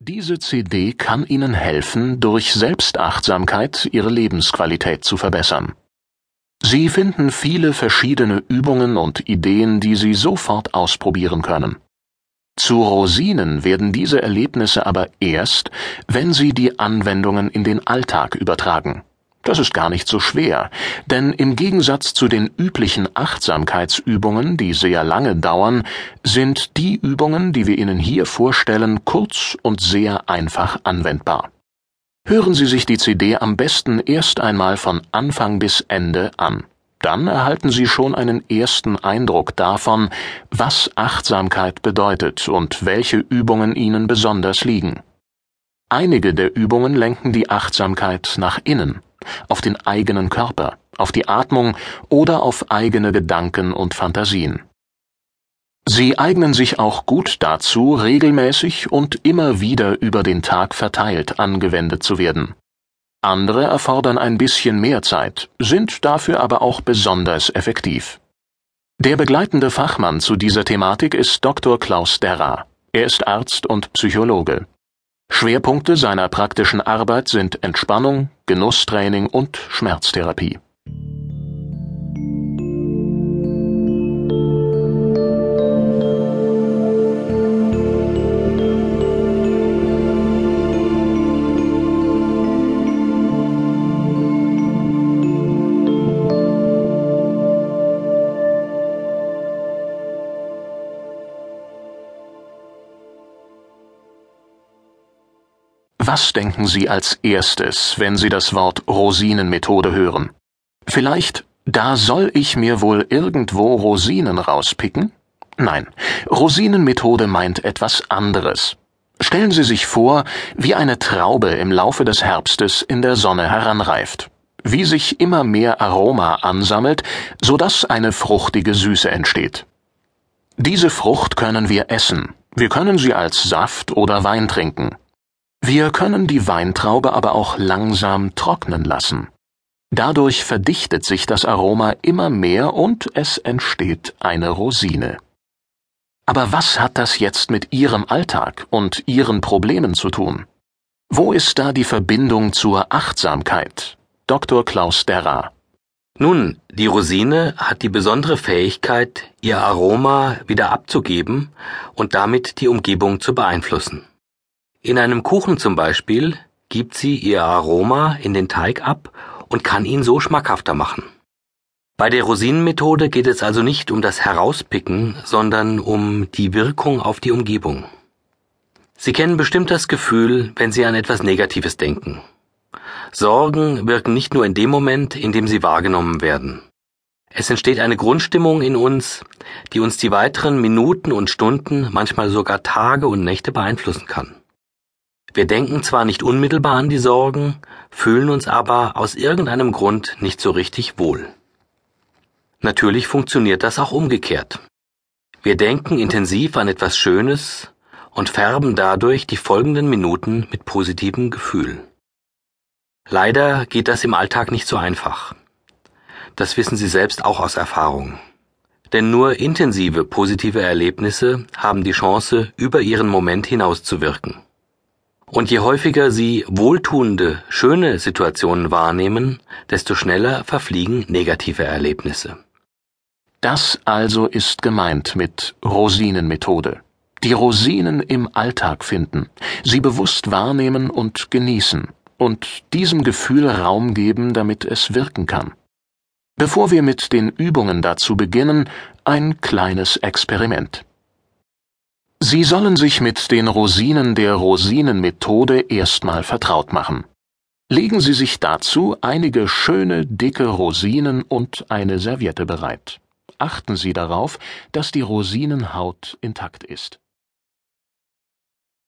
Diese CD kann Ihnen helfen, durch Selbstachtsamkeit Ihre Lebensqualität zu verbessern. Sie finden viele verschiedene Übungen und Ideen, die Sie sofort ausprobieren können. Zu Rosinen werden diese Erlebnisse aber erst, wenn Sie die Anwendungen in den Alltag übertragen. Das ist gar nicht so schwer, denn im Gegensatz zu den üblichen Achtsamkeitsübungen, die sehr lange dauern, sind die Übungen, die wir Ihnen hier vorstellen, kurz und sehr einfach anwendbar. Hören Sie sich die CD am besten erst einmal von Anfang bis Ende an. Dann erhalten Sie schon einen ersten Eindruck davon, was Achtsamkeit bedeutet und welche Übungen Ihnen besonders liegen. Einige der Übungen lenken die Achtsamkeit nach innen auf den eigenen Körper, auf die Atmung oder auf eigene Gedanken und Fantasien. Sie eignen sich auch gut dazu, regelmäßig und immer wieder über den Tag verteilt angewendet zu werden. Andere erfordern ein bisschen mehr Zeit, sind dafür aber auch besonders effektiv. Der begleitende Fachmann zu dieser Thematik ist Dr. Klaus Derra. Er ist Arzt und Psychologe. Schwerpunkte seiner praktischen Arbeit sind Entspannung, Genusstraining und Schmerztherapie. Was denken Sie als erstes, wenn Sie das Wort Rosinenmethode hören? Vielleicht, da soll ich mir wohl irgendwo Rosinen rauspicken? Nein, Rosinenmethode meint etwas anderes. Stellen Sie sich vor, wie eine Traube im Laufe des Herbstes in der Sonne heranreift, wie sich immer mehr Aroma ansammelt, so dass eine fruchtige Süße entsteht. Diese Frucht können wir essen, wir können sie als Saft oder Wein trinken. Wir können die Weintraube aber auch langsam trocknen lassen. Dadurch verdichtet sich das Aroma immer mehr und es entsteht eine Rosine. Aber was hat das jetzt mit Ihrem Alltag und Ihren Problemen zu tun? Wo ist da die Verbindung zur Achtsamkeit? Dr. Klaus Derra. Nun, die Rosine hat die besondere Fähigkeit, ihr Aroma wieder abzugeben und damit die Umgebung zu beeinflussen. In einem Kuchen zum Beispiel gibt sie ihr Aroma in den Teig ab und kann ihn so schmackhafter machen. Bei der Rosinenmethode geht es also nicht um das Herauspicken, sondern um die Wirkung auf die Umgebung. Sie kennen bestimmt das Gefühl, wenn Sie an etwas Negatives denken. Sorgen wirken nicht nur in dem Moment, in dem sie wahrgenommen werden. Es entsteht eine Grundstimmung in uns, die uns die weiteren Minuten und Stunden, manchmal sogar Tage und Nächte beeinflussen kann. Wir denken zwar nicht unmittelbar an die Sorgen, fühlen uns aber aus irgendeinem Grund nicht so richtig wohl. Natürlich funktioniert das auch umgekehrt. Wir denken intensiv an etwas Schönes und färben dadurch die folgenden Minuten mit positivem Gefühl. Leider geht das im Alltag nicht so einfach. Das wissen Sie selbst auch aus Erfahrung. Denn nur intensive positive Erlebnisse haben die Chance, über ihren Moment hinaus zu wirken. Und je häufiger Sie wohltuende, schöne Situationen wahrnehmen, desto schneller verfliegen negative Erlebnisse. Das also ist gemeint mit Rosinenmethode. Die Rosinen im Alltag finden, sie bewusst wahrnehmen und genießen und diesem Gefühl Raum geben, damit es wirken kann. Bevor wir mit den Übungen dazu beginnen, ein kleines Experiment. Sie sollen sich mit den Rosinen der Rosinenmethode erstmal vertraut machen. Legen Sie sich dazu einige schöne, dicke Rosinen und eine Serviette bereit. Achten Sie darauf, dass die Rosinenhaut intakt ist.